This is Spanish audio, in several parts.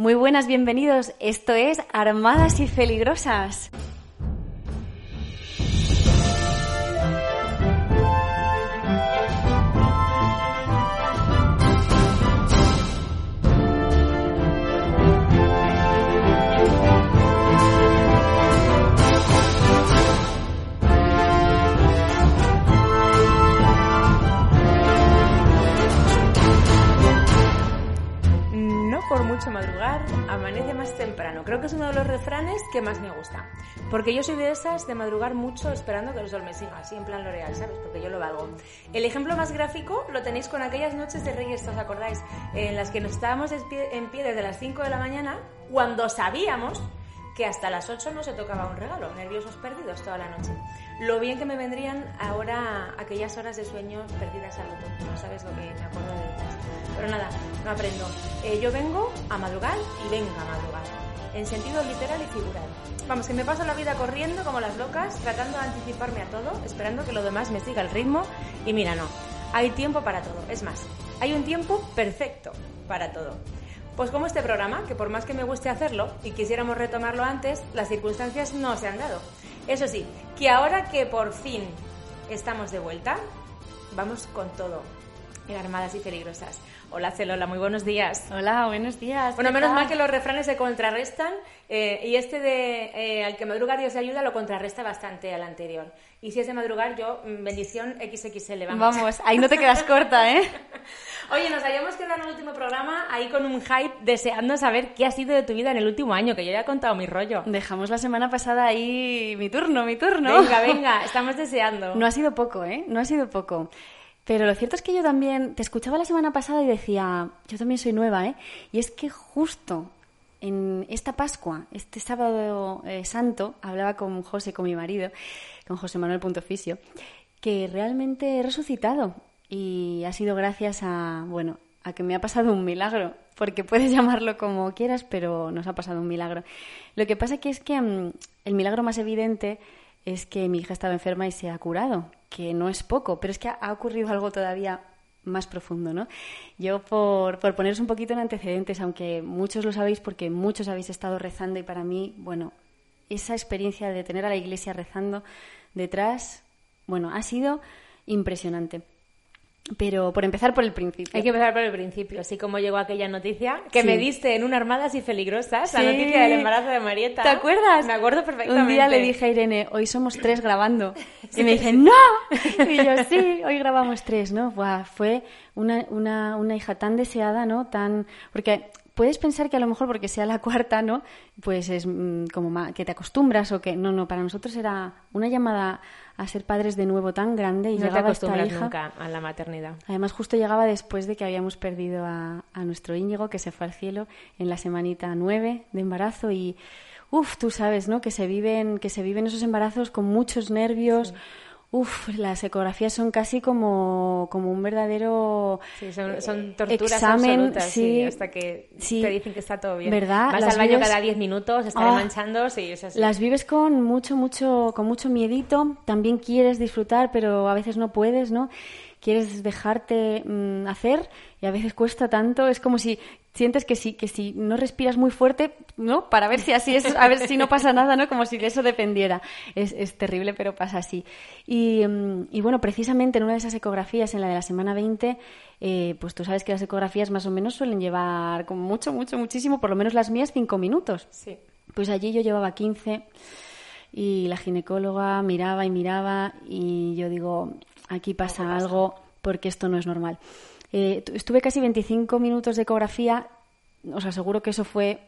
Muy buenas, bienvenidos. Esto es Armadas y Peligrosas. Por mucho madrugar, amanece más temprano. Creo que es uno de los refranes que más me gusta. Porque yo soy de esas de madrugar mucho esperando que el sol me siga, así en plan L'Oreal, ¿sabes? Porque yo lo valgo. El ejemplo más gráfico lo tenéis con aquellas noches de Reyes, ¿os acordáis? En las que nos estábamos en pie desde las 5 de la mañana, cuando sabíamos que hasta las 8 no se tocaba un regalo, nerviosos perdidos toda la noche. Lo bien que me vendrían ahora aquellas horas de sueño perdidas al otro. No sabes lo que me acuerdo de ellas. Pero nada, no aprendo. Eh, yo vengo a madrugar y venga a madrugar. En sentido literal y figurado. Vamos, que me paso la vida corriendo como las locas, tratando de anticiparme a todo, esperando que lo demás me siga el ritmo. Y mira, no. Hay tiempo para todo. Es más, hay un tiempo perfecto para todo. Pues como este programa, que por más que me guste hacerlo y quisiéramos retomarlo antes, las circunstancias no se han dado. Eso sí, que ahora que por fin estamos de vuelta, vamos con todo en Armadas y Peligrosas. Hola Celola, muy buenos días. Hola, buenos días. Bueno, menos mal que los refranes se contrarrestan eh, y este de eh, al que madrugar Dios ayuda lo contrarresta bastante al anterior. Y si es de madrugar, yo, mm, bendición XXL, vamos. Vamos, ahí no te quedas corta, ¿eh? Oye, nos habíamos quedado en el último programa ahí con un hype deseando saber qué ha sido de tu vida en el último año, que yo ya he contado mi rollo. Dejamos la semana pasada ahí mi turno, mi turno. Venga, venga, estamos deseando. No ha sido poco, ¿eh? No ha sido poco. Pero lo cierto es que yo también te escuchaba la semana pasada y decía, yo también soy nueva, ¿eh? Y es que justo en esta Pascua, este sábado eh, santo, hablaba con José, con mi marido, con José Manuel Punto Fisio, que realmente he resucitado y ha sido gracias a, bueno, a que me ha pasado un milagro, porque puedes llamarlo como quieras, pero nos ha pasado un milagro. Lo que pasa es que mm, el milagro más evidente es que mi hija estaba enferma y se ha curado, que no es poco, pero es que ha ocurrido algo todavía más profundo, ¿no? Yo, por, por poneros un poquito en antecedentes, aunque muchos lo sabéis porque muchos habéis estado rezando y para mí, bueno, esa experiencia de tener a la iglesia rezando detrás, bueno, ha sido impresionante. Pero por empezar por el principio. Hay que empezar por el principio, así como llegó aquella noticia que me diste en un Armadas y Peligrosas, la noticia del embarazo de Marieta. ¿Te acuerdas? Me acuerdo perfectamente. Un día le dije a Irene, hoy somos tres grabando. Y me dice, ¡no! Y yo, sí, hoy grabamos tres, ¿no? fue una, una, una hija tan deseada, ¿no? Tan... Porque puedes pensar que a lo mejor porque sea la cuarta, ¿no? Pues es mm, como que te acostumbras o que no, no, para nosotros era una llamada a ser padres de nuevo tan grande y no llegaba te esta hija. nunca a la maternidad. Además justo llegaba después de que habíamos perdido a, nuestro Íñigo que se fue al cielo en la semanita nueve de embarazo y uff, tú sabes, ¿no? Que se viven que se viven esos embarazos con muchos nervios. Uf, las ecografías son casi como, como un verdadero sí, son, son torturas examen, absolutas, sí, hasta que te dicen que está todo bien. ¿Verdad? Vas al baño cada 10 minutos, estás ah, manchando, sí, es así. Las vives con mucho, mucho, con mucho miedito. También quieres disfrutar, pero a veces no puedes, ¿no? Quieres dejarte mm, hacer y a veces cuesta tanto. Es como si sientes que si, que si no respiras muy fuerte, ¿no? Para ver si así es, a ver si no pasa nada, ¿no? Como si de eso dependiera. Es, es terrible, pero pasa así. Y, mm, y, bueno, precisamente en una de esas ecografías, en la de la semana 20, eh, pues tú sabes que las ecografías más o menos suelen llevar como mucho, mucho, muchísimo, por lo menos las mías, cinco minutos. Sí. Pues allí yo llevaba 15 y la ginecóloga miraba y miraba y yo digo, aquí pasa algo porque esto no es normal. Eh, estuve casi 25 minutos de ecografía, os aseguro que eso fue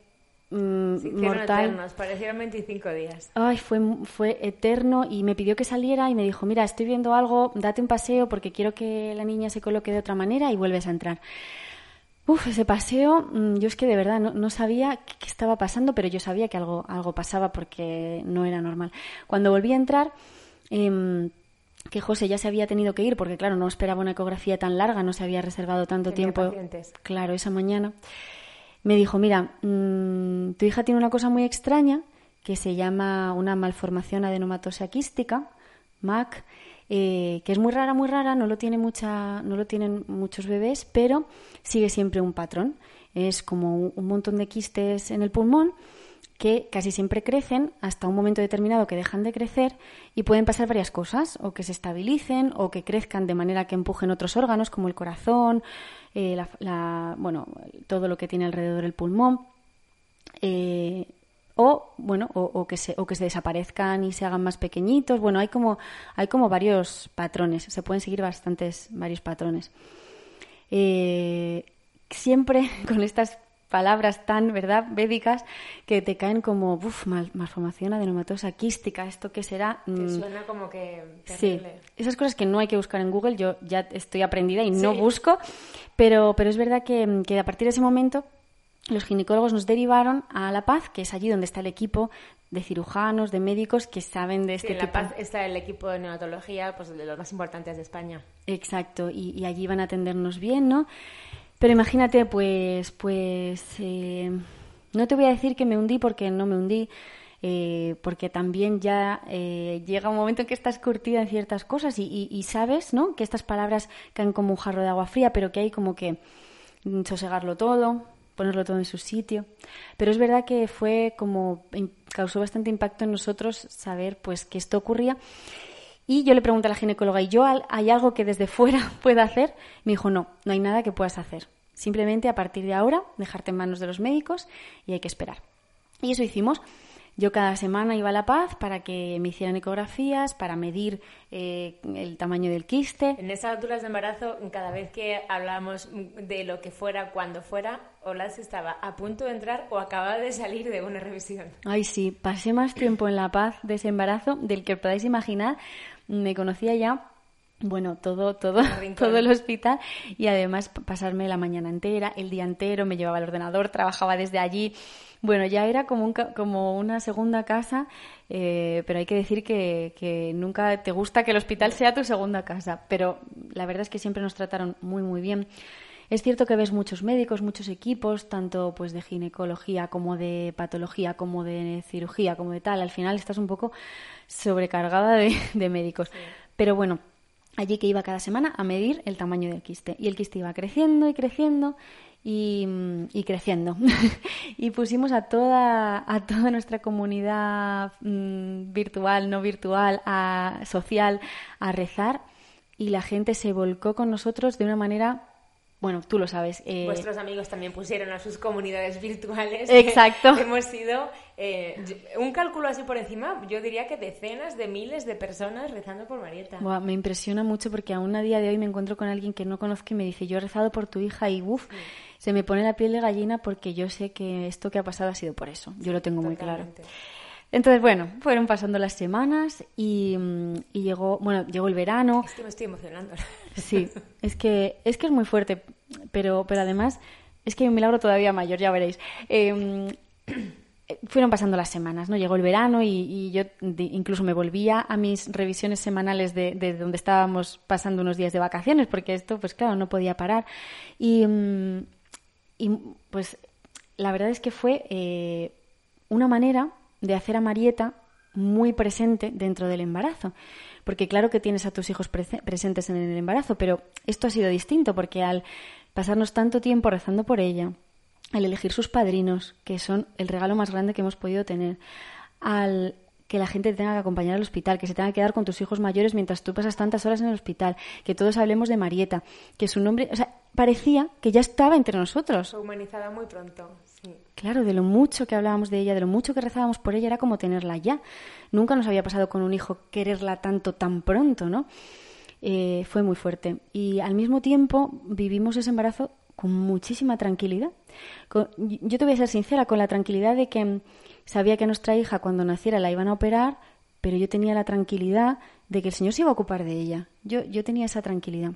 mm, mortal. Eternos, parecieron 25 días. Ay, fue, fue eterno y me pidió que saliera y me dijo, mira, estoy viendo algo, date un paseo porque quiero que la niña se coloque de otra manera y vuelves a entrar. Uf, ese paseo, mm, yo es que de verdad no, sabía qué, estaba pasando, pero yo sabía que algo, algo pasaba porque no era normal. Cuando volví a entrar, eh, que José ya se había tenido que ir porque, claro, no esperaba una ecografía tan larga, no se había reservado tanto tiempo. Claro, esa mañana. Me dijo, mira, mm, tu hija tiene una cosa muy extraña que se llama una malformación adenomatosa quística, MAC, eh, que es muy rara, muy rara, no lo, tiene mucha, no lo tienen muchos bebés, pero sigue siempre un patrón. Es como un montón de quistes en el pulmón que casi siempre crecen hasta un momento determinado que dejan de crecer y pueden pasar varias cosas, o que se estabilicen o que crezcan de manera que empujen otros órganos como el corazón, eh, bueno, todo lo que tiene alrededor el pulmón. Eh, o bueno o, que se, o que se desaparezcan y se hagan más pequeñitos bueno hay como hay como varios patrones se pueden seguir bastantes varios patrones eh, siempre con estas palabras tan, ¿verdad?, bédicas que te caen como, uff, malformación adenomatosa quística, ¿esto qué será? Que mm. suena como que terrible. Sí, esas cosas que no hay que buscar en Google, yo ya estoy aprendida y no busco, pero, pero es verdad que, que a partir de ese momento los ginecólogos nos derivaron a La Paz, que es allí donde está el equipo de cirujanos, de médicos que saben de este sí, en La Paz está el equipo de neonatología, pues de los más importantes de España. Exacto, y, y allí van a atendernos bien, ¿no? Pero imagínate, pues, pues, eh, no te voy a decir que me hundí porque no me hundí, eh, porque también ya eh, llega un momento en que estás curtida en ciertas cosas y, sabes, ¿no? Que estas palabras caen como un jarro de agua fría, pero que hay como que sosegarlo todo, ponerlo todo en su sitio. Pero es verdad que fue como causó bastante impacto en nosotros saber pues que esto ocurría. Y yo le pregunté a la ginecóloga, ¿y yo hay algo que desde fuera pueda hacer? Me dijo, no, no hay nada que puedas hacer. Simplemente a partir de ahora dejarte en manos de los médicos y hay que esperar. Y eso hicimos. Yo cada semana iba a La Paz para que me hicieran ecografías, para medir eh, el tamaño del quiste. En esas alturas de embarazo, cada vez que hablábamos de lo que fuera, cuando fuera, Olas estaba a punto de entrar o acababa de salir de una revisión. Ay, sí, pasé más tiempo en La Paz de ese embarazo del que podáis imaginar. Me conocía ya bueno, todo, todo, todo el hospital y además pasarme la mañana entera, el día entero, me llevaba el ordenador, trabajaba desde allí. Bueno, ya era como, un, como una segunda casa, eh, pero hay que decir que, que, nunca te gusta que el hospital sea tu segunda casa. Pero la verdad es que siempre nos trataron muy, muy bien. Es cierto que ves muchos médicos, muchos equipos, tanto pues de ginecología como de patología, como de cirugía, como de tal. Al final estás un poco sobrecargada de, médicos. Pero bueno, allí que iba cada semana a medir el tamaño del quiste. Y el quiste iba creciendo y creciendo y, y creciendo. y pusimos a toda, a toda nuestra comunidad mm, virtual, no virtual, a, social, a rezar y la gente se volcó con nosotros de una manera bueno, tú lo sabes. Eh... Vuestros amigos también pusieron a sus comunidades virtuales. Exacto. Hemos sido eh, un cálculo así por encima, yo diría que decenas de miles de personas rezando por Marieta. me impresiona mucho porque aún a día de hoy me encuentro con alguien que no conozco y me dice, yo he rezado por tu hija y uff, se me pone la piel de gallina porque yo sé que esto que ha pasado ha sido por eso. Yo lo tengo muy claro. Entonces, bueno, fueron pasando las semanas y, y, llegó, bueno, llegó el verano. Es que me estoy emocionando. Sí, es que es que es muy fuerte, pero, pero además es que hay un milagro todavía mayor, ya veréis. Em, fueron pasando las semanas, ¿no? Llegó el verano y, yo incluso me volvía a mis revisiones semanales de, de, donde estábamos pasando unos días de vacaciones, porque esto, pues claro, no podía parar. Y, mm, pues la verdad es que fue eh, una manera de hacer a Marieta muy presente dentro del embarazo. Porque claro que tienes a tus hijos presentes en el embarazo, pero esto ha sido distinto porque al pasarnos tanto tiempo rezando por ella, al elegir sus padrinos, que son el regalo más grande que hemos podido tener, al que la gente te tenga que acompañar al hospital, que se tenga que quedar con tus hijos mayores mientras tú pasas tantas horas en el hospital, que todos hablemos de Marieta, que su nombre, o sea, parecía que ya estaba entre nosotros. Humanizada muy pronto, sí. Claro, de lo mucho que hablábamos de ella, de lo mucho que rezábamos por ella, era como tenerla ya. Nunca nos había pasado con un hijo quererla tanto tan pronto, ¿no? Eh, fue muy fuerte. Y al mismo tiempo vivimos ese embarazo con muchísima tranquilidad. yo te voy a ser sincera, con la tranquilidad de que sabía que nuestra hija cuando naciera la iban a operar, pero yo tenía la tranquilidad de que el Señor se iba a ocupar de ella. Yo, yo tenía esa tranquilidad.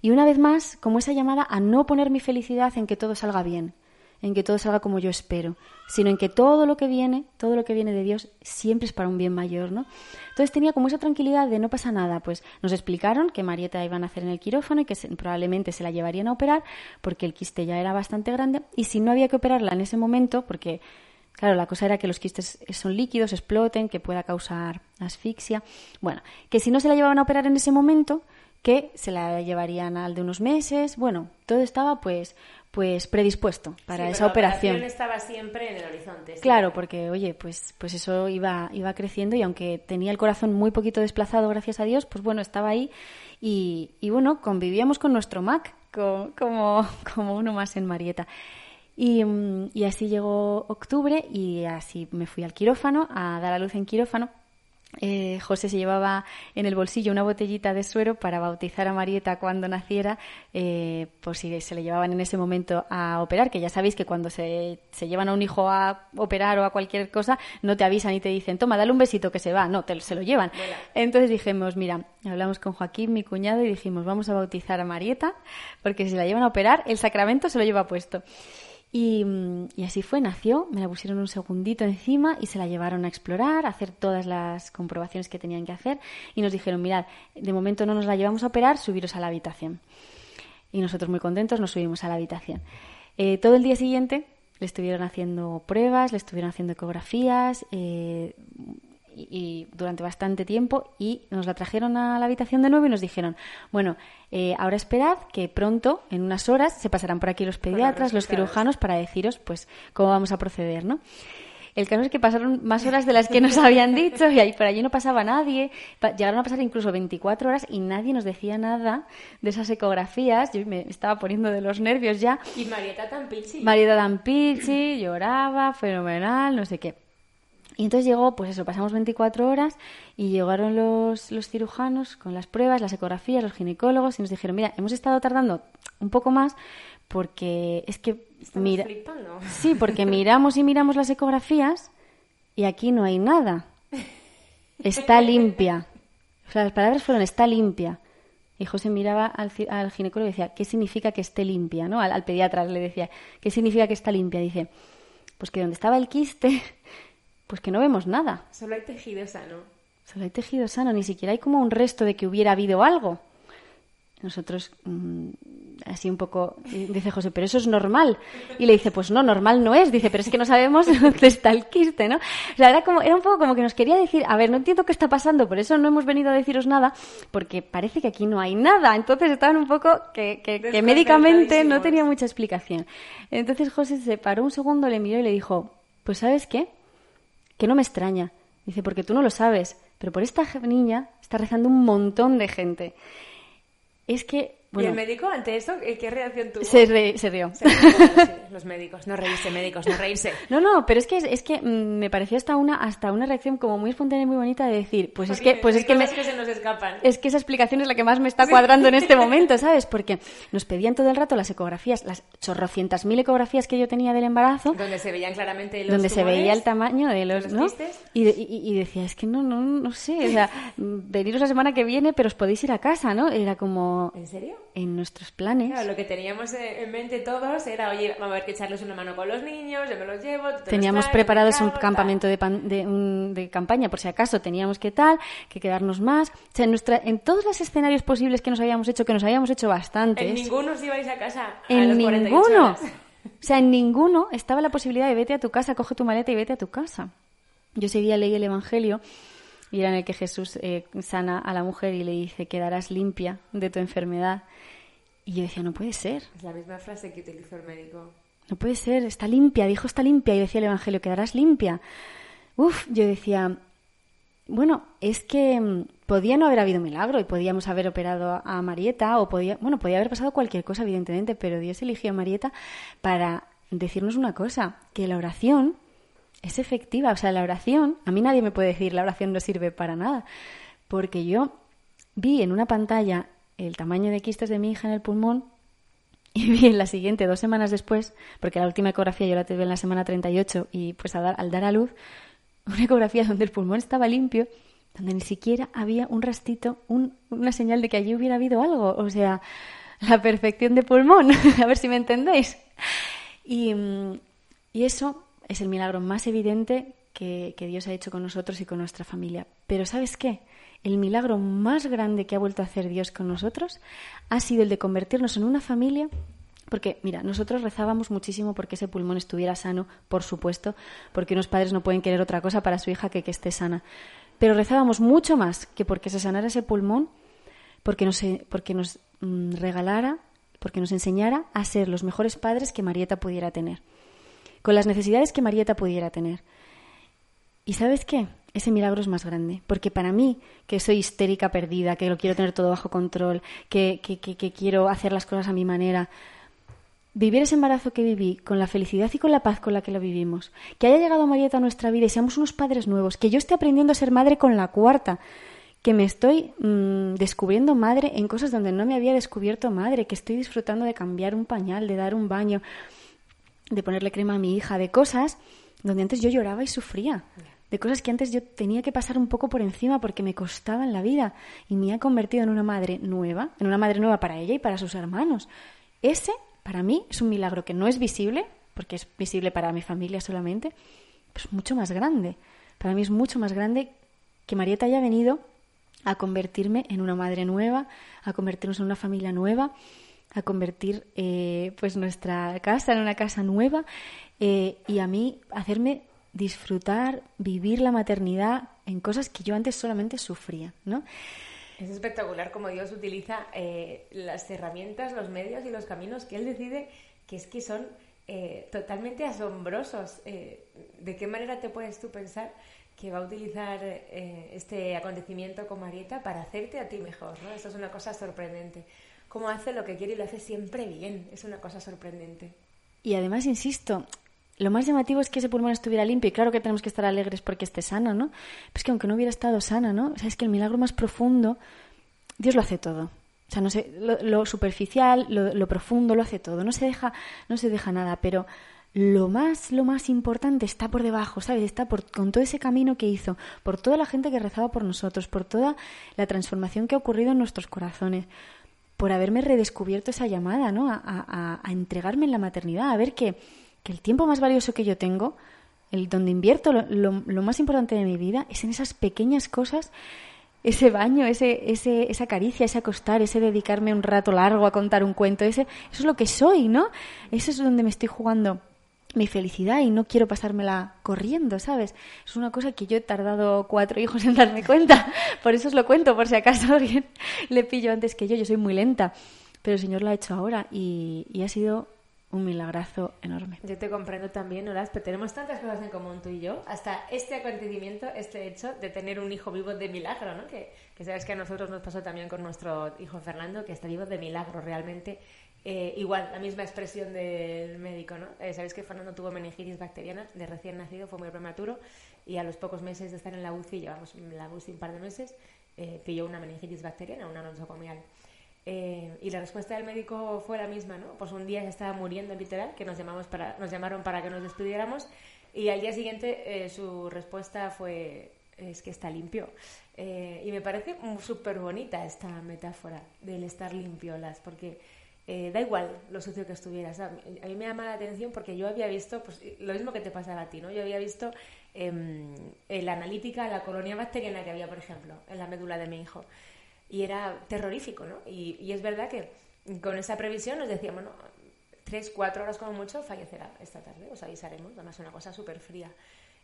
Y una vez más, como esa llamada a no poner mi felicidad en que todo salga bien, en que todo salga como yo espero, sino en que todo lo que viene, todo lo que viene de Dios, siempre es para un bien mayor, ¿no? Entonces tenía como esa tranquilidad de no pasa nada, pues nos explicaron que Marieta iba a nacer en el quirófano y que probablemente se la llevarían a operar porque el quiste ya era bastante grande y si no había que operarla en ese momento, porque Claro, la cosa era que los quistes son líquidos, exploten, que pueda causar asfixia. Bueno, que si no se la llevaban a operar en ese momento, que se la llevarían al de unos meses. Bueno, todo estaba pues pues predispuesto para Sí, esa pero la operación. estaba siempre en el horizonte. sí. Claro, porque oye, pues, pues eso iba, iba creciendo y aunque tenía el corazón muy poquito desplazado, gracias a Dios, pues bueno, estaba ahí y, y bueno, convivíamos con nuestro Mac, co- como, como uno más en Marieta. Y, mm, y así llegó octubre y así me fui al quirófano a dar a luz en quirófano. Eh, José se llevaba en el bolsillo una botellita de suero para bautizar a Marieta cuando naciera, eh, por si se le llevaban en ese momento a operar, que ya sabéis que cuando se, se llevan a un hijo a operar o a cualquier cosa, no te avisan y te dicen, toma, dale un besito que se va, no, te, se lo llevan. Entonces dijimos, mira, hablamos con Joaquín, mi cuñado, y dijimos, vamos a bautizar a Marieta, porque si la llevan a operar, el sacramento se lo lleva puesto. Y, mm, y así fue, nació, me la pusieron un segundito encima y se la llevaron a explorar, a hacer todas las comprobaciones que tenían que hacer y nos dijeron, mirad, de momento no nos la llevamos a operar, subiros a la habitación. Y nosotros muy contentos nos subimos a la habitación. Eh, todo el día siguiente le estuvieron haciendo pruebas, le estuvieron haciendo ecografías eh, y, y durante bastante tiempo y nos la trajeron a la habitación de nuevo y nos dijeron, bueno, eh, ahora esperad que pronto, en unas horas, se pasarán por aquí los pediatras, los cirujanos para deciros pues cómo vamos a proceder, ¿no? El caso es que pasaron más horas de las que nos habían dicho y ahí por allí no pasaba nadie. Llegaron a pasar incluso 24 horas y nadie nos decía nada de esas ecografías. Yo me estaba poniendo de los nervios ya. Y Marieta tan pichi. Marieta Dampici lloraba, fenomenal, no sé qué. Y entonces llegó, pues eso, pasamos 24 horas y llegaron los, los cirujanos con las pruebas, las ecografías, los ginecólogos y nos dijeron, mira, hemos estado tardando un poco más porque es que... Estamos mira, flipando. Sí, porque miramos y miramos las ecografías y aquí no hay nada. Está limpia. O sea, las palabras fueron está limpia. Y José miraba al ginecólogo y decía, ¿qué significa que esté limpia? ¿no? Al, al pediatra le decía, ¿qué significa que está limpia? Dice, pues que donde estaba el quiste, pues que no vemos nada. Solo hay tejido sano. Solo hay tejido sano, ni siquiera hay como un resto de que hubiera habido algo. Nosotros, mm, así un poco, dice José, pero eso es normal. Y le dice, pues no, normal no es. Dice, pero es que no sabemos dónde está el quiste, ¿no? O sea, era, como, era un poco como que nos quería decir, a ver, no entiendo qué está pasando, por eso no hemos venido a deciros nada, porque parece que aquí no hay nada. Entonces estaban un poco que, que, que médicamente no tenía mucha explicación. Entonces José se paró un segundo, le miró y le dijo, pues ¿sabes qué? Que no me extraña. Dice, porque tú no lo sabes, pero por esta niña está rezando un montón de gente. Es que, ¿Y el médico ante eso qué reacción tuvo? se, re- se rió. Se los médicos, no reírse, médicos, no reírse. No, no, pero es que es que mm, me pareció hasta una hasta una reacción como muy espontánea y muy bonita de decir, pues es que pues es que me, que se nos escapan. Es que esa explicación es la que más me está cuadrando en este momento, ¿sabes? Porque nos pedían todo el rato las ecografías, las chorrocientas mil ecografías que yo tenía del embarazo, Donde se veían claramente los donde se veía el tamaño de los, los y- y decía, es que no, no, no sé, o sea, mm, veniros la semana que viene, pero os podéis ir a casa, ¿no? Era como ¿En serio? En nuestros planes. Claro, lo que teníamos en mente todos era, oye, vamos a ver que echarles una mano con los niños, yo me los llevo, tú te los Teníamos traes, preparados un campamento de, pan- de, un- de campaña, por si acaso teníamos que tal, que quedarnos más. O sea, en, nuestra, en todos los escenarios posibles que nos habíamos hecho, que nos habíamos hecho bastantes. En ninguno os ibais a casa a En las 48 ninguno. horas. O sea, en ninguno estaba la posibilidad de vete a tu casa, coge tu maleta y vete a tu casa. Yo ese día leí el Evangelio y era en el que Jesús eh, sana a la mujer y le dice, quedarás limpia de tu enfermedad. Y yo decía, no puede ser, Es la misma frase que utilizó el médico. no puede ser, está limpia, dijo está limpia y decía el Evangelio, quedarás limpia. Uf, yo decía, bueno, es que mm, podía no haber habido milagro y podíamos haber operado a, a Marieta o podía, bueno, podía haber pasado cualquier cosa, evidentemente, pero Dios eligió a Marieta para decirnos una cosa, que la oración es efectiva. O sea, la oración, a mí nadie me puede decir la oración no sirve para nada, porque yo vi en una pantalla el tamaño de quistes de mi hija en el pulmón y vi en la siguiente, dos semanas después, porque la última ecografía yo la tuve en la semana 38 y pues al dar, al dar a luz, una ecografía donde el pulmón estaba limpio, donde ni siquiera había un rastito, un- una señal de que allí hubiera habido algo. O sea, la perfección de pulmón, a ver si me entendéis. Y, mm, y eso es el milagro más evidente que, Dios ha hecho con nosotros y con nuestra familia. Pero ¿sabes qué? El milagro más grande que ha vuelto a hacer Dios con nosotros ha sido el de convertirnos en una familia porque, mira, nosotros rezábamos muchísimo porque ese pulmón estuviera sano, por supuesto, porque unos padres no pueden querer otra cosa para su hija que que esté sana. Pero rezábamos mucho más que porque se sanara ese pulmón, porque nos, porque nos mm, regalara porque nos enseñara a ser los mejores padres que Marieta pudiera tener, con las necesidades que Marieta pudiera tener. ¿Y sabes qué? Ese milagro es más grande, porque para mí, que soy histérica perdida, que lo quiero tener todo bajo control, que, que, quiero hacer las cosas a mi manera, vivir ese embarazo que viví con la felicidad y con la paz con la que lo vivimos, que haya llegado Marieta a nuestra vida y seamos unos padres nuevos, que yo esté aprendiendo a ser madre con la cuarta, que me estoy mm, descubriendo madre en cosas donde no me había descubierto madre, que estoy disfrutando de cambiar un pañal, de dar un baño, de ponerle crema a mi hija, de cosas donde antes yo lloraba y sufría, de cosas que antes yo tenía que pasar un poco por encima porque me costaba en la vida y me ha convertido en una madre nueva, en una madre nueva para ella y para sus hermanos. Ese para mí es un milagro que no es visible, porque es visible para mi familia solamente, es mucho más grande. Para mí es mucho más grande que Marieta haya venido a convertirme en una madre nueva, a convertirnos en una familia nueva, a convertir eh, pues nuestra casa en una casa nueva eh, y a mí hacerme disfrutar, vivir la maternidad en cosas que yo antes solamente sufría, ¿no? Es espectacular cómo Dios utiliza eh, las herramientas, los medios y los caminos que Él decide que es que son eh, totalmente asombrosos. Eh, ¿De qué manera te puedes tú pensar que va a utilizar este acontecimiento con Marieta para hacerte a ti mejor? ¿no? Esto es una cosa sorprendente. Cómo hace lo que quiere y lo hace siempre bien. Es una cosa sorprendente. Y además, insisto, lo más llamativo es que ese pulmón estuviera limpio y claro que tenemos que estar alegres porque esté sano, ¿no? Pero es que aunque no hubiera estado sana, ¿no? Es que el milagro más profundo, Dios lo hace todo. O sea, no sé, lo, superficial, lo, profundo, lo hace todo. No se deja, no se deja nada, pero lo más, lo más importante está por debajo, ¿sabes? Está por, con todo ese camino que hizo, por toda la gente que rezaba por nosotros, por toda la transformación que ha ocurrido en nuestros corazones, por haberme redescubierto esa llamada, ¿no? a entregarme en la maternidad, a ver que que el tiempo más valioso que yo tengo, el donde invierto lo, más importante de mi vida, es en esas pequeñas cosas, ese baño, ese, ese, esa caricia, ese acostar, ese dedicarme un rato largo a contar un cuento, ese, eso es lo que soy, ¿no? Eso es donde me estoy jugando mi felicidad y no quiero pasármela corriendo, ¿sabes? Es una cosa que yo he tardado cuatro hijos en darme cuenta, por eso os lo cuento, por si acaso alguien le pillo antes que yo, yo soy muy lenta, pero el Señor lo ha hecho ahora y, ha sido un milagrazo enorme. Yo te comprendo también, Noras, pero tenemos tantas cosas en común tú y yo. Hasta este acontecimiento, este hecho de tener un hijo vivo de milagro, ¿no? Que, que sabes que a nosotros nos pasó también con nuestro hijo Fernando, que está vivo de milagro realmente. Eh, igual, la misma expresión del médico, ¿no? Eh, Sabéis que Fernando tuvo meningitis bacteriana de recién nacido, fue muy prematuro y a los pocos meses de estar en la UCI, llevamos en la UCI un par de meses, eh, pilló una meningitis bacteriana, una nosocomial. Eh, y la respuesta del médico fue la misma, ¿no? Pues un día se estaba muriendo literal, que nos, llamamos para, nos llamaron para que nos despidiéramos y al día siguiente eh, su respuesta fue es que está limpio. Eh, y me parece súper bonita esta metáfora del estar limpiolas, porque da igual lo sucio que estuvieras. A mí me llama la atención porque yo había visto, pues lo mismo que te pasaba a ti, ¿no? Yo había visto em, la analítica, la colonia bacteriana que había, por ejemplo, en la médula de mi hijo y era terrorífico, ¿no? Y, es verdad que con esa previsión nos decíamos, bueno, tres, cuatro horas como mucho fallecerá esta tarde, os avisaremos, además una cosa súper fría.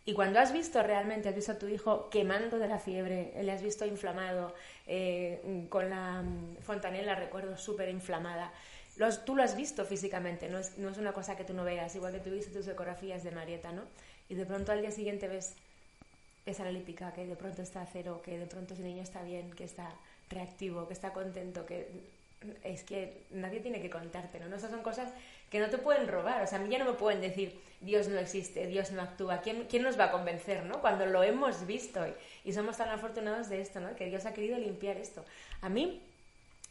Y cuando has visto realmente, has visto a tu hijo quemando de la fiebre, le has visto inflamado, eh, con la mm, fontanela, recuerdo, súper inflamada, tú lo has visto físicamente, no es, no es una cosa que tú no veas, igual que tú viste tus ecografías de Marieta, ¿no? Y de pronto al día siguiente ves esa analítica, que de pronto está a cero, que de pronto ese niño está bien, que está reactivo, que está contento, que es que nadie tiene que contarte, ¿no? Esas son cosas que no te pueden robar. O sea, a mí ya no me pueden decir Dios no existe, Dios no actúa. ¿Quién, quién nos va a convencer, no? Cuando lo hemos visto y, somos tan afortunados de esto, ¿no? Que Dios ha querido limpiar esto. A mí,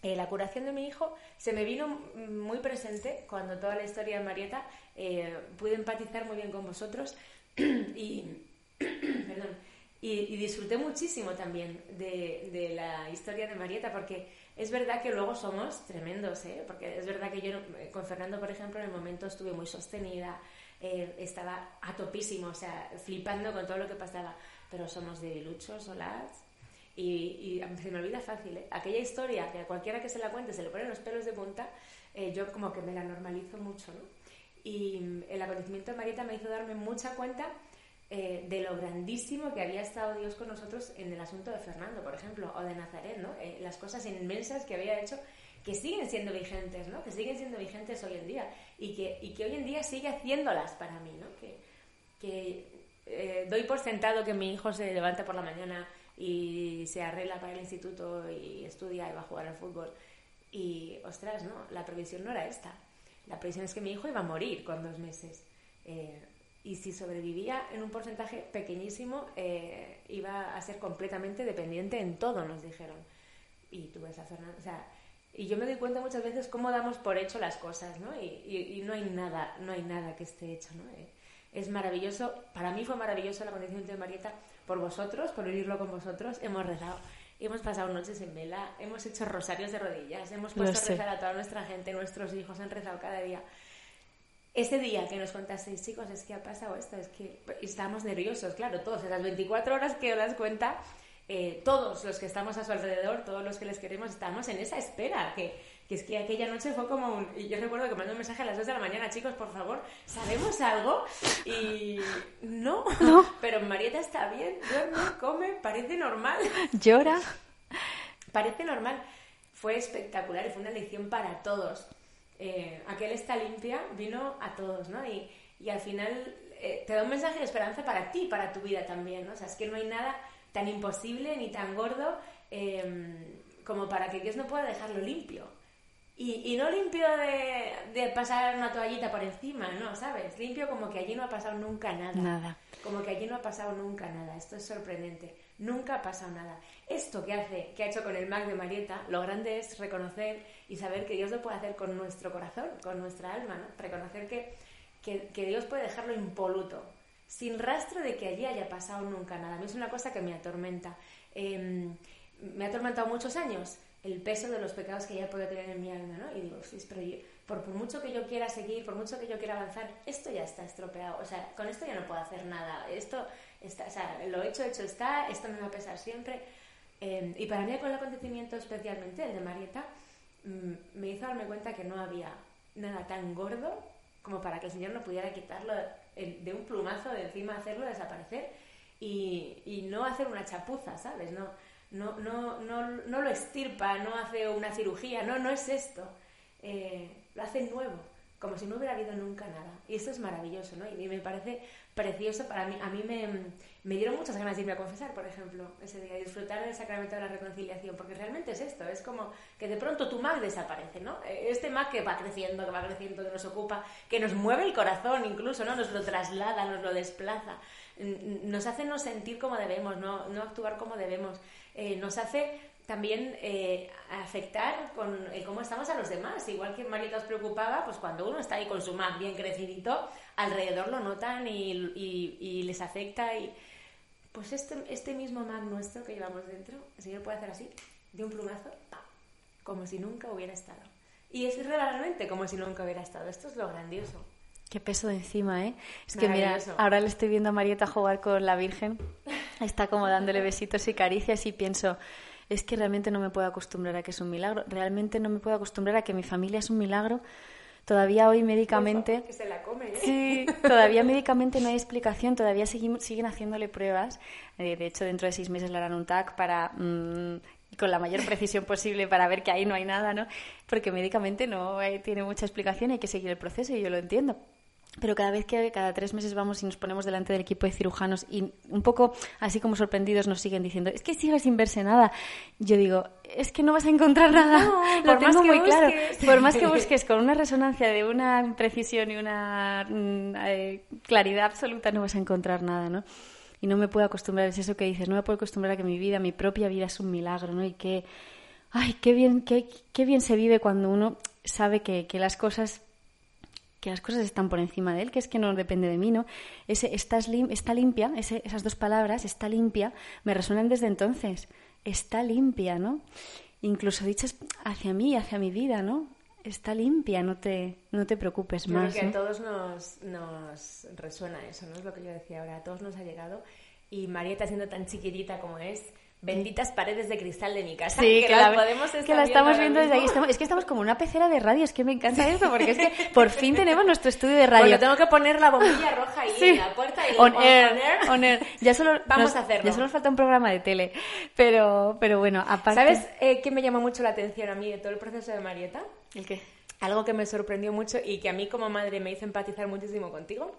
eh, la curación de mi hijo se me vino muy presente cuando toda la historia de Marieta eh, pude empatizar muy bien con vosotros y... perdón y, disfruté muchísimo también de, la historia de Marieta, porque es verdad que luego somos tremendos, ¿eh? porque es verdad que yo eh, con Fernando, por ejemplo, en el momento estuve muy sostenida, eh, estaba a topísimo, o sea, flipando con todo lo que pasaba, pero somos debiluchos, solas, y, y se me olvida fácil, ¿eh? aquella historia que a cualquiera que se la cuente se le ponen los pelos de punta, yo como que me la normalizo mucho, ¿no? Y el acontecimiento de Marieta me hizo darme mucha cuenta eh, de lo grandísimo que había estado Dios con nosotros en el asunto de Fernando, por ejemplo, o de Nazaret, ¿no? Eh, las cosas inmensas que había hecho que siguen siendo vigentes, ¿no? Que siguen siendo vigentes hoy en día y que, y que hoy en día sigue haciéndolas para mí, ¿no? Que, que eh, doy por sentado que mi hijo se levanta por la mañana y se arregla para el instituto y estudia y va a jugar al fútbol. Y, ostras, no, la previsión no era esta. La previsión es que mi hijo iba a morir con dos meses. Y si sobrevivía en un porcentaje pequeñísimo, eh, iba a ser completamente dependiente en todo, nos dijeron. Y tú ves a Fernando, o sea, y yo me doy cuenta muchas veces cómo damos por hecho las cosas, ¿no? Y, y, no hay nada, no hay nada que esté hecho, ¿no? Eh, es maravilloso, para mí fue maravilloso la condición de Marieta por vosotros, por vivirlo con vosotros. Hemos rezado, hemos pasado noches en vela, hemos hecho rosarios de rodillas, hemos puesto a rezar a toda nuestra gente, nuestros hijos han rezado cada día. Ese día que nos contasteis, chicos, es que ha pasado esto, es que estábamos nerviosos, claro, todos, esas 24 horas que os das cuenta, eh, todos los que estamos a su alrededor, todos los que les queremos, estamos en esa espera, que, que es que aquella noche fue como un... Y yo recuerdo que mandé un mensaje a las 2 de la mañana, chicos, por favor, ¿sabemos algo? Y no, no. pero Marieta está bien, duerme, come, parece normal. Llora. Parece normal. Fue espectacular y fue una lección para todos. Eh, aquel está limpia vino a todos, ¿no? Y, y al final eh, te da un mensaje de esperanza para ti, para tu vida también, ¿no? O sea, es que no hay nada tan imposible ni tan gordo eh, como para que Dios no pueda dejarlo limpio. Y, y no limpio de, de, pasar una toallita por encima, no, ¿sabes? Limpio como que allí no ha pasado nunca nada. Nada. Como que allí no ha pasado nunca nada. Esto es sorprendente. Nunca ha pasado nada. Esto que hace, que ha hecho con el Mac de Marieta, lo grande es reconocer y saber que Dios lo puede hacer con nuestro corazón, con nuestra alma, ¿no? Reconocer que, que, Dios puede dejarlo impoluto, sin rastro de que allí haya pasado nunca nada. A mí es una cosa que me atormenta. Eh, me ha atormentado muchos años el peso de los pecados que ya puedo tener en mi alma, ¿no? Y digo, por, por, mucho que yo quiera seguir, por mucho que yo quiera avanzar, esto ya está estropeado, o sea, con esto ya no puedo hacer nada, esto está, o sea, lo hecho, hecho está, esto me va a pesar siempre. Eh, y para mí con el acontecimiento especialmente, el de Marieta, mmm, me hizo darme cuenta que no había nada tan gordo como para que el Señor no pudiera quitarlo de un plumazo de encima, hacerlo desaparecer y, y no hacer una chapuza, ¿sabes? No, no, no, no, no lo estirpa, no hace una cirugía, no, no es esto. Eh, lo hace nuevo, como si no hubiera habido nunca nada. Y eso es maravilloso, ¿no? Y me parece precioso para mí. A mí me, me dieron muchas ganas de irme a confesar, por ejemplo, ese día, disfrutar del sacramento de la reconciliación, porque realmente es esto, es como que de pronto tu mal desaparece, ¿no? Este mal que va creciendo, que va creciendo, que nos ocupa, que nos mueve el corazón incluso, ¿no? Nos lo traslada, nos lo desplaza, nos hace no sentir como debemos, no, no actuar como debemos. Eh, nos hace también eh, afectar con cómo estamos a los demás. Igual que Marita os preocupaba, pues cuando uno está ahí con su Mac bien crecidito, alrededor lo notan y, y, les afecta. Y pues este, este mismo Mac nuestro que llevamos dentro, el Señor puede hacer así, de un plumazo, como si nunca hubiera estado. Y es realmente como si nunca hubiera estado. Esto es lo grandioso. Qué peso de encima, ¿eh? Es que mira, ahora le estoy viendo a Marieta jugar con la Virgen. Está como dándole besitos y caricias y pienso, es que realmente no me puedo acostumbrar a que es un milagro. Realmente no me puedo acostumbrar a que mi familia es un milagro. Todavía hoy médicamente... Que se la come, ¿eh? Sí, todavía médicamente no hay explicación, todavía siguen, siguen haciéndole pruebas. Eh, de hecho, dentro de seis meses le harán un TAC para mm, con la mayor precisión posible para ver que ahí no hay nada, ¿no? Porque médicamente no tiene mucha explicación, hay que seguir el proceso y yo lo entiendo pero cada vez que cada tres meses vamos y nos ponemos delante del equipo de cirujanos y un poco así como sorprendidos nos siguen diciendo es que sigue sin verse nada yo digo es que no vas a encontrar nada lo tengo muy claro. por más que busques con una resonancia de una precisión y una mm, eh, claridad absoluta no vas a encontrar nada no y no me puedo acostumbrar. Es eso que dices no me puedo acostumbrar a que mi vida mi propia vida es un milagro no y que ay qué bien qué, qué bien se vive cuando uno sabe que, que las cosas que las cosas están por encima de él, que es que no depende de mí, ¿no? Ese estás está limpia, ese, esas dos palabras, está limpia, me resuenan desde entonces. Está limpia, ¿no? Incluso dichas hacia mí, hacia mi vida, ¿no? Está limpia, no te, no te preocupes más. Creo que a todos nos, nos resuena eso, ¿no? Es lo que yo decía ahora, a todos nos ha llegado. Y Marieta, siendo tan chiquitita como es, benditas paredes de cristal de mi casa. Sí, que, que la, podemos que estar la estamos viendo desde ahí. Estamos- es que estamos como una pecera de radio. Es que me encanta esto porque es que por fin tenemos nuestro estudio de radio. Bueno, tengo que poner la bombilla roja ahí Sí. en la puerta y On on air, air. on air. Ya solo, Vamos nos- a hacerlo. Ya solo nos falta un programa de tele. Pero, pero bueno, aparte... ¿Sabes eh, qué me llamó mucho la atención a mí de todo el proceso de Marieta? ¿El qué? Algo que me sorprendió mucho y que a mí como madre me hizo empatizar muchísimo contigo.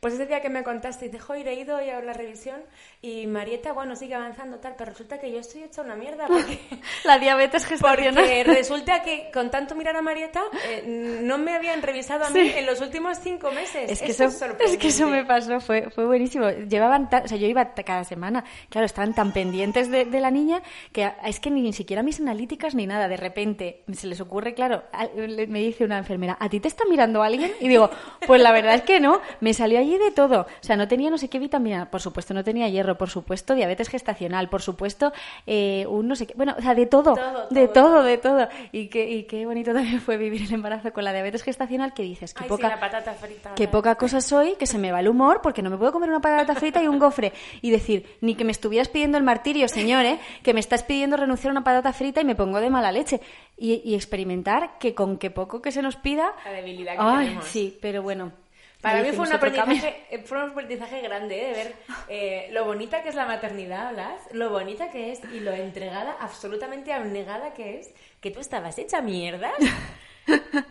Pues ese día que me contaste, dices, joder, he ido hoy a la revisión y Marieta, bueno, sigue avanzando tal, pero resulta que yo estoy hecha una mierda porque... La diabetes gestacional. Porque resulta que con tanto mirar a Marieta eh, no me habían revisado a mí Sí. en los últimos cinco meses. Es que, Eso eso, es que eso me pasó, fue, fue buenísimo. Llevaban, ta- o sea, yo iba cada semana, claro, estaban tan pendientes de, de la niña que a- es que ni siquiera mis analíticas ni nada, de repente se les ocurre, claro, me dice una enfermera, ¿a ti te está mirando alguien? Y digo, pues la verdad es que no, me salió allí de todo. O sea, no tenía no sé qué vitamina, por supuesto no tenía hierro, por supuesto diabetes gestacional, por supuesto eh, un no sé qué, bueno, o sea, de todo, Todo, de todo, de todo. Y qué, y qué bonito también fue vivir el embarazo con la diabetes gestacional que dices, que Ay, poca... sí, la patata frita. Qué poca cosa soy, que se me va el humor, porque no me puedo comer una patata frita y un gofre. Y decir, ni que me estuvieras pidiendo el martirio, señor, ¿eh? que me estás pidiendo renunciar a una patata frita y me pongo de mala leche. Y, y experimentar que con que poco que se nos pida... La debilidad que Ay, tenemos. sí, pero bueno. Para mí fue un, aprendizaje, eh, fue un aprendizaje grande ¿eh? de ver eh, lo bonita que es la maternidad, hablas, lo bonita que es y lo entregada, absolutamente abnegada que es, que tú estabas hecha mierda.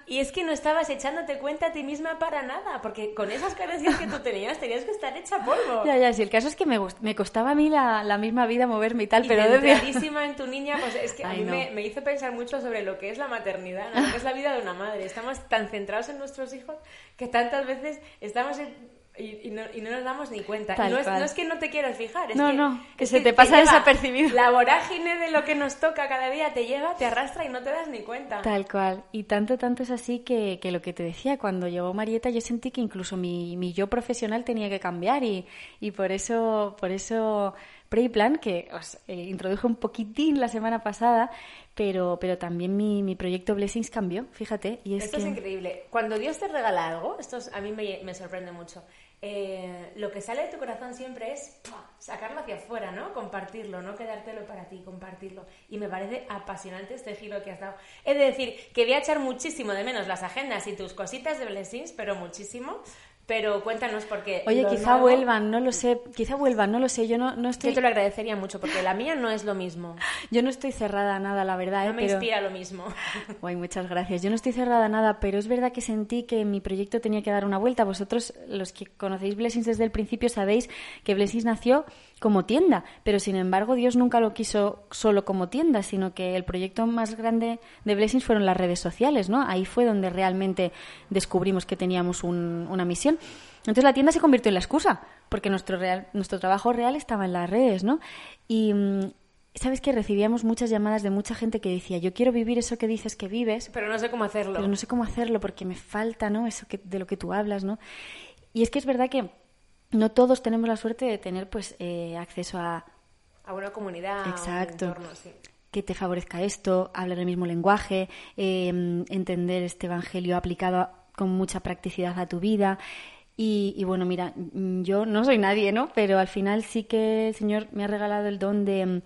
Y es que no estabas echándote cuenta a ti misma para nada, porque con esas carencias que tú tenías tenías que estar hecha polvo. Ya, ya, sí, el caso es que me, me costaba a mí la, la misma vida moverme y tal, Y pero centradísima en tu niña, pues es que a mí no. me, me hizo pensar mucho sobre lo que es la maternidad, ¿no? lo que es la vida de una madre. Estamos tan centrados en nuestros hijos que tantas veces estamos en- y, y no, y no nos damos ni cuenta. Y no es, no es que no te quieras fijar, es No, que, no, que es se te pasa lleva desapercibido. La vorágine de lo que nos toca cada día te lleva, te arrastra y no te das ni cuenta. Tal cual. Y tanto, tanto es así que, que lo que te decía, cuando llegó Marieta yo sentí que incluso mi, mi yo profesional tenía que cambiar y, y por eso, por eso Preyplan, que os eh, introduje un poquitín la semana pasada, pero, pero también mi, mi proyecto Blessings cambió, fíjate. Y es Esto que... es increíble. Cuando Dios te regala algo, esto es- a mí me, me sorprende mucho. Eh, lo que sale de tu corazón siempre es sacarlo hacia afuera, ¿no? Compartirlo, no quedártelo para ti, compartirlo. Y me parece apasionante este giro que has dado. He de decir que voy a echar muchísimo de menos las agendas y tus cositas de Blessings, pero muchísimo. Pero cuéntanos porque... Oye, quizá nuevo- vuelvan, no lo sé, quizá vuelvan, no lo sé, yo no, no Yo estoy... te lo agradecería mucho porque la mía no es lo mismo. Yo no estoy cerrada a nada, la verdad, No ¿eh? me pero... inspira lo mismo. Guay, muchas gracias. Yo no estoy cerrada a nada, pero es verdad que sentí que mi proyecto tenía que dar una vuelta. Vosotros, los que conocéis Blessings desde el principio, sabéis que Blessings nació como tienda, pero sin embargo Dios nunca lo quiso solo como tienda, sino que el proyecto más grande de Blessings fueron las redes sociales, ¿no? Ahí fue donde realmente descubrimos que teníamos un- una misión. Entonces la tienda se convirtió en la excusa, porque nuestro, real, nuestro trabajo real estaba en las redes, ¿no? Y mm, sabes que recibíamos muchas llamadas de mucha gente que decía, yo quiero vivir eso que dices que vives, Pero no sé cómo hacerlo. pero no sé cómo hacerlo porque me falta, ¿no? Eso que, de lo que tú hablas, ¿no? Y es que es verdad que no todos tenemos la suerte de tener, pues, eh, acceso a A una comunidad, Exacto. a un entorno, sí. que te favorezca esto, hablar el mismo lenguaje, eh, entender este evangelio aplicado a- con mucha practicidad a tu vida. Y, y bueno, mira, yo no soy nadie, ¿no? Pero al final sí que el Señor me ha regalado el don de, mm,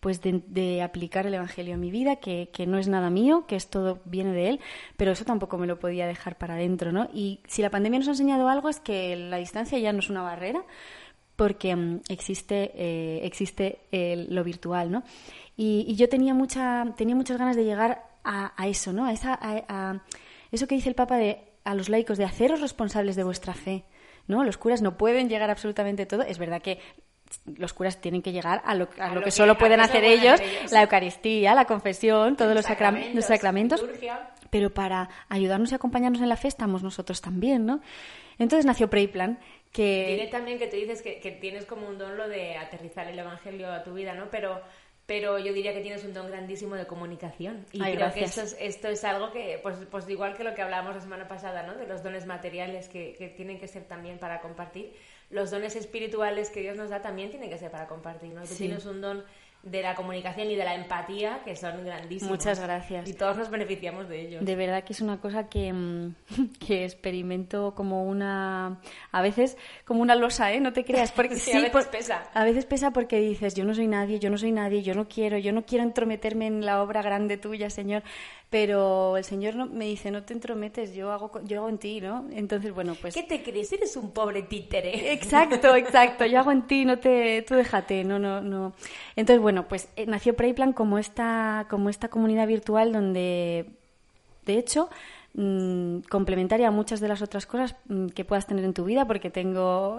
pues de, de aplicar el evangelio a mi vida, que, que no es nada mío, que es todo viene de Él, pero eso tampoco me lo podía dejar para adentro, ¿no? Y si la pandemia nos ha enseñado algo es que la distancia ya no es una barrera, porque mm, existe, eh, existe lo virtual, ¿no? Y, y yo tenía, mucha, tenía muchas ganas de llegar a, eso, ¿no? A, esa, a, a eso que dice el Papa de, a los laicos, de haceros responsables de vuestra fe, ¿no? Los curas no pueden llegar absolutamente todo. Es verdad que los curas tienen que llegar a lo, a A lo lo que, que- solo pueden hacer ellos, la Eucaristía, la confesión, todos los, sacra- Sacramentos, los sacramentos. liturgia. Pero para ayudarnos y acompañarnos en la fe estamos nosotros también, ¿no? Entonces nació Preyplan, que... Diré también que tú dices que, que tienes como un don lo de aterrizar el evangelio a tu vida, ¿no? Pero, pero yo diría que tienes un don grandísimo de comunicación. Y Ay, creo gracias. que esto es, esto es algo que, pues, pues igual que lo que hablábamos la semana pasada, ¿no? De los dones materiales que, que tienen que ser también para compartir, los dones espirituales que Dios nos da también tienen que ser para compartir, ¿no? Tú Sí. tienes un don de la comunicación y de la empatía, que son grandísimos. Muchas gracias. Y todos nos beneficiamos de ellos. De verdad que es una cosa que, mm, que experimento como una... A veces como una losa, ¿eh? No te creas. Porque, sí, a veces pesa. A veces pesa porque dices, yo no soy nadie, yo no soy nadie, yo no quiero, yo no quiero entrometerme en la obra grande tuya, Señor. Pero el Señor no, me dice, no te entrometes, yo hago, yo hago en ti, ¿no? Entonces, bueno, pues... ¿Qué te crees? Eres un pobre títere. Exacto, exacto. Yo hago en ti, no te... Tú déjate, no, no, no. Entonces, bueno, pues eh, nació Preyplan como esta, como esta comunidad virtual donde, de hecho, Mm, complementaria a muchas de las otras cosas mm, que puedas tener en tu vida, porque tengo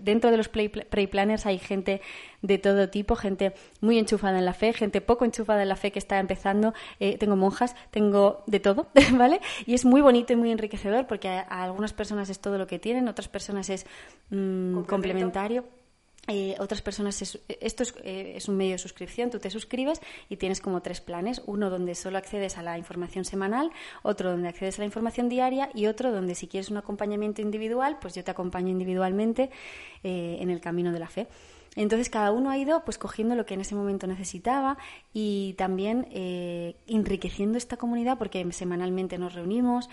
dentro de los play, planners hay gente de todo tipo, gente muy enchufada en la fe, gente poco enchufada en la fe que está empezando, eh, tengo monjas, tengo de todo, ¿vale? Y es muy bonito y muy enriquecedor porque a, algunas personas es todo lo que tienen, otras personas es mm, complementario eh, otras personas, esto eh, es, un medio de suscripción, tú te suscribes y tienes como tres planes, uno donde solo accedes a la información semanal, otro donde accedes a la información diaria y otro donde si quieres un acompañamiento individual, pues yo te acompaño individualmente eh, en el camino de la fe. Entonces cada uno ha ido pues cogiendo lo que en ese momento necesitaba y también eh, enriqueciendo esta comunidad porque semanalmente nos reunimos.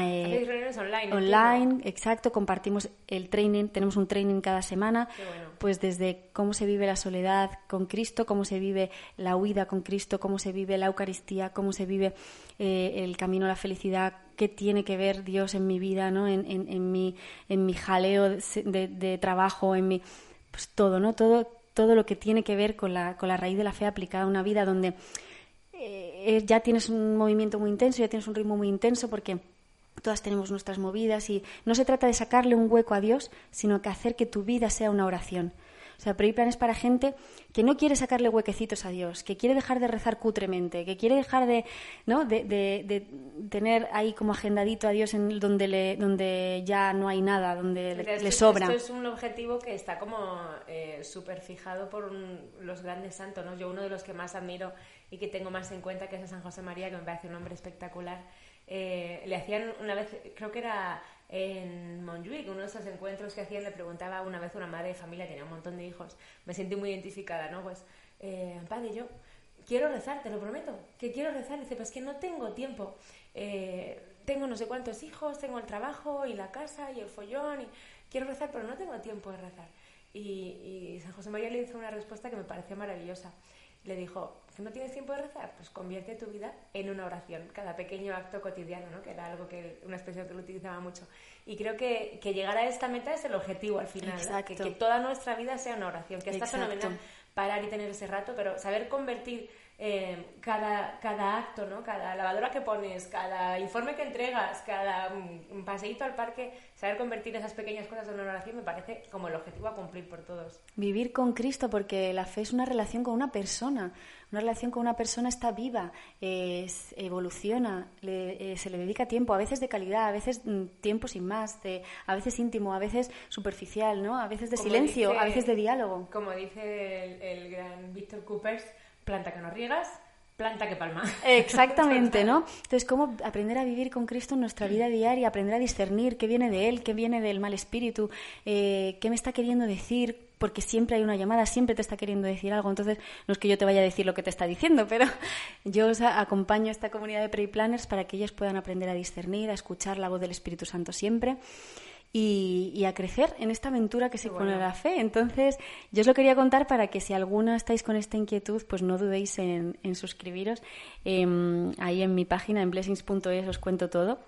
Eh, reuniones online. Online, exacto, compartimos el training, tenemos un training cada semana, pues desde cómo se vive la soledad con Cristo, cómo se vive la huida con Cristo, cómo se vive la Eucaristía, cómo se vive eh, el camino a la felicidad, qué tiene que ver Dios en mi vida, ¿no? en, en, mi, en mi jaleo de, de trabajo, en mi pues todo, ¿no? Todo, todo lo que tiene que ver con la, con la raíz de la fe aplicada a una vida donde eh, ya tienes un movimiento muy intenso, ya tienes un ritmo muy intenso porque todas tenemos nuestras movidas y no se trata de sacarle un hueco a Dios, sino que hacer que tu vida sea una oración. O sea, Plan es para gente que no quiere sacarle huequecitos a Dios, que quiere dejar de rezar cutremente, que quiere dejar de, ¿no? de, tener ahí como agendadito a Dios en donde, le, donde ya no hay nada, donde le, sobra. Esto es un objetivo que está como eh, súper fijado por los grandes santos. ¿no? Yo uno de los que más admiro y que tengo más en cuenta, que es a San José María, que me parece un hombre espectacular. Eh, le hacían una vez, creo que era en Montjuic, uno de esos encuentros que hacían, le preguntaba una vez una madre de familia, tenía un montón de hijos, me sentí muy identificada, ¿no? Pues, eh, padre, yo quiero rezar, te lo prometo, que quiero rezar. dice, pues que no tengo tiempo. Eh, tengo no sé cuántos hijos, tengo el trabajo y la casa y el follón y quiero rezar, pero no tengo tiempo de rezar. Y, y San José María le hizo una respuesta que me pareció maravillosa. Le dijo, no tienes tiempo de rezar? Pues convierte tu vida en una oración, cada pequeño acto cotidiano, ¿no? que era algo que, una expresión que lo utilizaba mucho. Y creo que, que llegar a esta meta es el objetivo al final, que, que, toda nuestra vida sea una oración, que está fenomenal parar y tener ese rato, pero saber convertir eh, cada, cada acto, ¿no? cada lavadora que pones, cada informe que entregas, cada um, paseíto al parque, saber convertir esas pequeñas cosas en una oración me parece como el objetivo a cumplir por todos. Vivir con Cristo, porque la fe es una relación con una persona. Una relación con una persona está viva, evoluciona, eh, se le dedica tiempo, a veces de calidad, a veces mm, tiempo sin más, a veces íntimo, a veces superficial, ¿no? A veces de silencio, a veces de diálogo. Como dice el, el gran Víctor Coopers, planta que no riegas, planta que palma. Exactamente, ¿no? Entonces, ¿cómo aprender a vivir con Cristo en nuestra vida diaria? Aprender a discernir qué viene de Él, qué viene del mal espíritu, eh, qué me está queriendo decir, porque siempre hay una llamada, siempre te está queriendo decir algo. Entonces, no es que yo te vaya a decir lo que te está diciendo, pero yo os acompaño a esta comunidad de Pray Planners para que ellos puedan aprender a discernir, a escuchar la voz del Espíritu Santo siempre y, a crecer en esta aventura que se pone la fe. Entonces, yo os lo quería contar para que si alguna estáis con esta inquietud, pues no dudéis en, suscribiros. Em, ahí en mi página, en blessings.es, os cuento todo.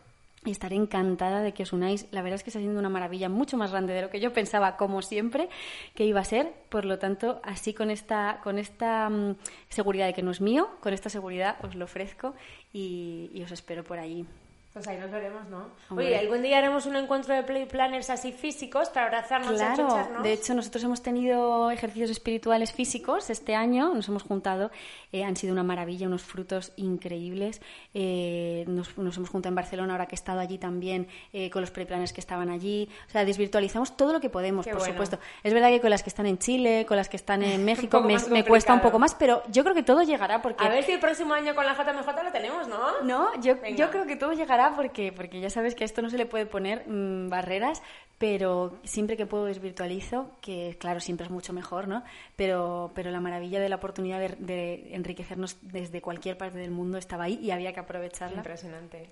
Y estaré encantada de que os unáis. La verdad es que está siendo una maravilla mucho más grande de lo que yo pensaba, como siempre, que iba a ser. Por lo tanto, así con esta, con esta mm, seguridad de que no es mío, con esta seguridad os lo ofrezco y, y os espero por ahí. Pues ahí nos veremos, ¿no? Oye, algún día haremos un encuentro de play planners así físicos para abrazarnos claro, De hecho, nosotros hemos tenido ejercicios espirituales físicos este año, nos hemos juntado, eh, han sido una maravilla, unos frutos increíbles. Eh, nos, hemos juntado en Barcelona, ahora que he estado allí también, eh, con los play planners que estaban allí. O sea, desvirtualizamos todo lo que podemos, por supuesto. Es verdad que con las que están en Chile, con las que están en México, me, me, cuesta un poco más, pero yo creo que todo llegará porque... A ver si el próximo año con la JMJ lo tenemos, ¿no? No, yo, yo creo que todo llegará porque, porque ya sabes que a esto no se le puede poner mm, barreras, pero siempre que puedo desvirtualizo, que claro, siempre es mucho mejor, ¿no? Pero, pero la maravilla de la oportunidad de enriquecernos desde cualquier parte del mundo estaba ahí y había que aprovecharla. Impresionante.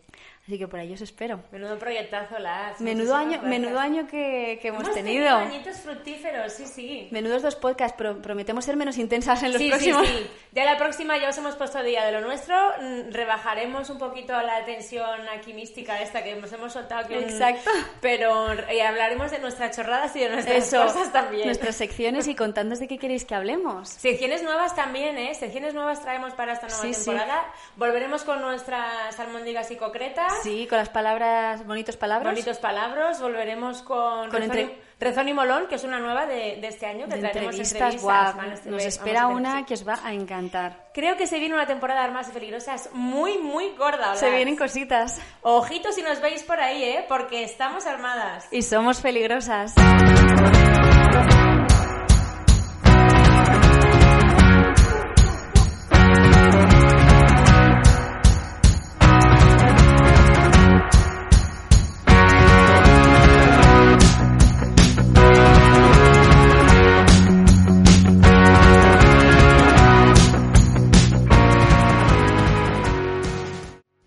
Así que por ahí os espero. Menudo proyectazo, Las. Menudo año, gracias. menudo año que, que hemos, Hemos tenido. añitos fructíferos, sí, sí. Menudos dos podcasts, pero prometemos ser menos intensas en los Sí, próximos. sí, sí. Ya la próxima ya os hemos puesto día de lo nuestro. mm, Rebajaremos un poquito la tensión aquí mística esta que nos hemos soltado aquí. un- Exacto. Pero eh, hablaremos de nuestras chorradas y de nuestras Eso, cosas también. nuestras secciones y contándonos de qué queréis que hablemos. Secciones nuevas también, ¿eh? Secciones nuevas traemos para esta nueva Sí, sí. temporada. Volveremos con nuestras almóndigas y concretas. Sí, con las palabras, bonitos palabras. Bonitos palabras. Volveremos con, Con Rezón, entre- y, Rezón y Molón, que es una nueva de, de este año, que de traeremos entrevistas, entrevistas. ser- Nos espera una que os va a encantar. Creo que se viene una temporada de Armas y Peligrosas muy, muy gorda. Se vienen cositas. Ojitos si nos veis por ahí, ¿eh? Porque estamos armadas. Y somos peligrosas.